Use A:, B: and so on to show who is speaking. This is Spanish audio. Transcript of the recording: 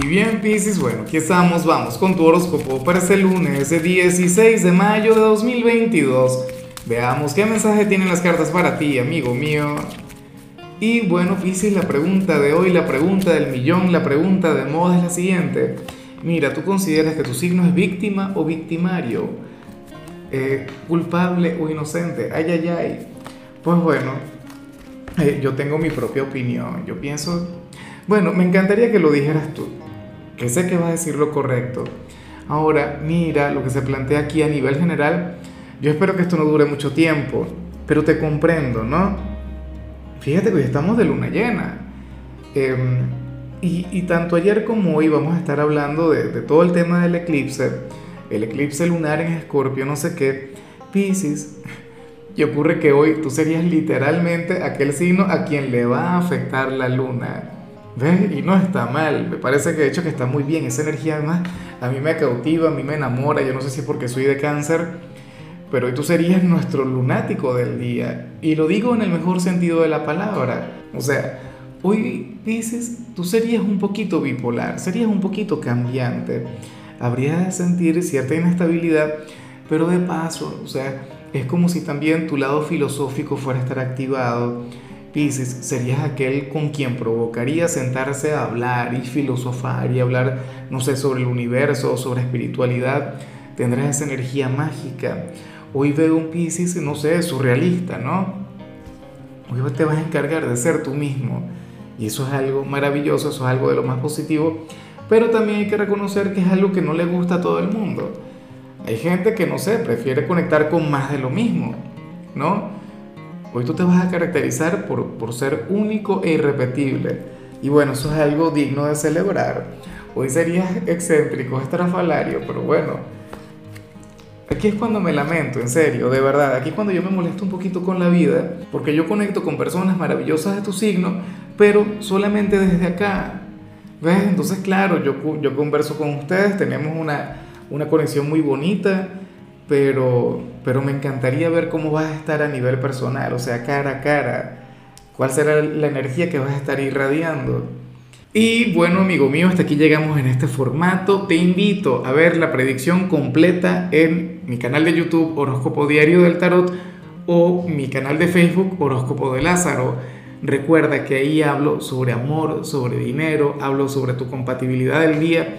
A: Y bien, Piscis, bueno, aquí estamos, vamos con tu horóscopo para este lunes, 16 de mayo de 2022. Veamos qué mensaje tienen las cartas para ti, amigo mío. Y bueno, Piscis, la pregunta de hoy, la pregunta del millón, la pregunta de moda es la siguiente. Mira, ¿tú consideras que tu signo es víctima o victimario? Eh, ¿Culpable o inocente? Ay, ay, ay. Pues bueno, eh, yo tengo mi propia opinión. Yo pienso, bueno, me encantaría que lo dijeras tú que sé que va a decir lo correcto. Ahora, mira lo que se plantea aquí a nivel general. Yo espero que esto no dure mucho tiempo, pero te comprendo, ¿no? Fíjate que hoy estamos de luna llena. Em, y, tanto ayer como hoy vamos a estar hablando de, de, todo el tema del eclipse, el eclipse lunar en Escorpio, no sé qué, Pisces. Y ocurre que hoy tú serías literalmente aquel signo a quien le va a afectar la luna. ¿Ves? Y no está mal, me parece que de hecho que está muy bien, esa energía. Además a mí me cautiva, a mí me enamora, yo no sé si es porque soy de cáncer, pero hoy tú serías nuestro lunático del día, y lo digo en el mejor sentido de la palabra, o sea, hoy dices, tú serías un poquito bipolar, serías un poquito cambiante, habrías de sentir cierta inestabilidad, pero de paso, o sea, es como si también tu lado filosófico fuera a estar activado, Pisces, serías aquel con quien provocaría sentarse a hablar y filosofar y hablar, no sé, sobre el universo, sobre espiritualidad. Tendrás esa energía mágica. Hoy veo un Pisces, no sé, surrealista, ¿no? Hoy te vas a encargar de ser tú mismo. Y eso es algo maravilloso, eso es algo de lo más positivo. Pero también hay que reconocer que es algo que no le gusta a todo el mundo. Hay gente que, no sé, prefiere conectar con más de lo mismo, ¿no? Hoy tú te vas a caracterizar por, por ser único e irrepetible. Y bueno, eso es algo digno de celebrar. Hoy serías excéntrico, estrafalario, pero bueno. Aquí es cuando me lamento, en serio, de verdad. Aquí es cuando yo me molesto un poquito con la vida, porque yo conecto con personas maravillosas de tu signo, pero solamente desde acá. ¿Ves? Entonces, claro, yo, yo converso con ustedes, tenemos una, una conexión muy bonita pero, pero me encantaría ver cómo vas a estar a nivel personal, o sea, cara a cara. ¿Cuál será la energía que vas a estar irradiando? Y bueno, amigo mío, hasta aquí llegamos en este formato. Te invito a ver la predicción completa en mi canal de YouTube Horóscopo Diario del Tarot o mi canal de Facebook Horóscopo de Lázaro. Recuerda que ahí hablo sobre amor, sobre dinero, hablo sobre tu compatibilidad del día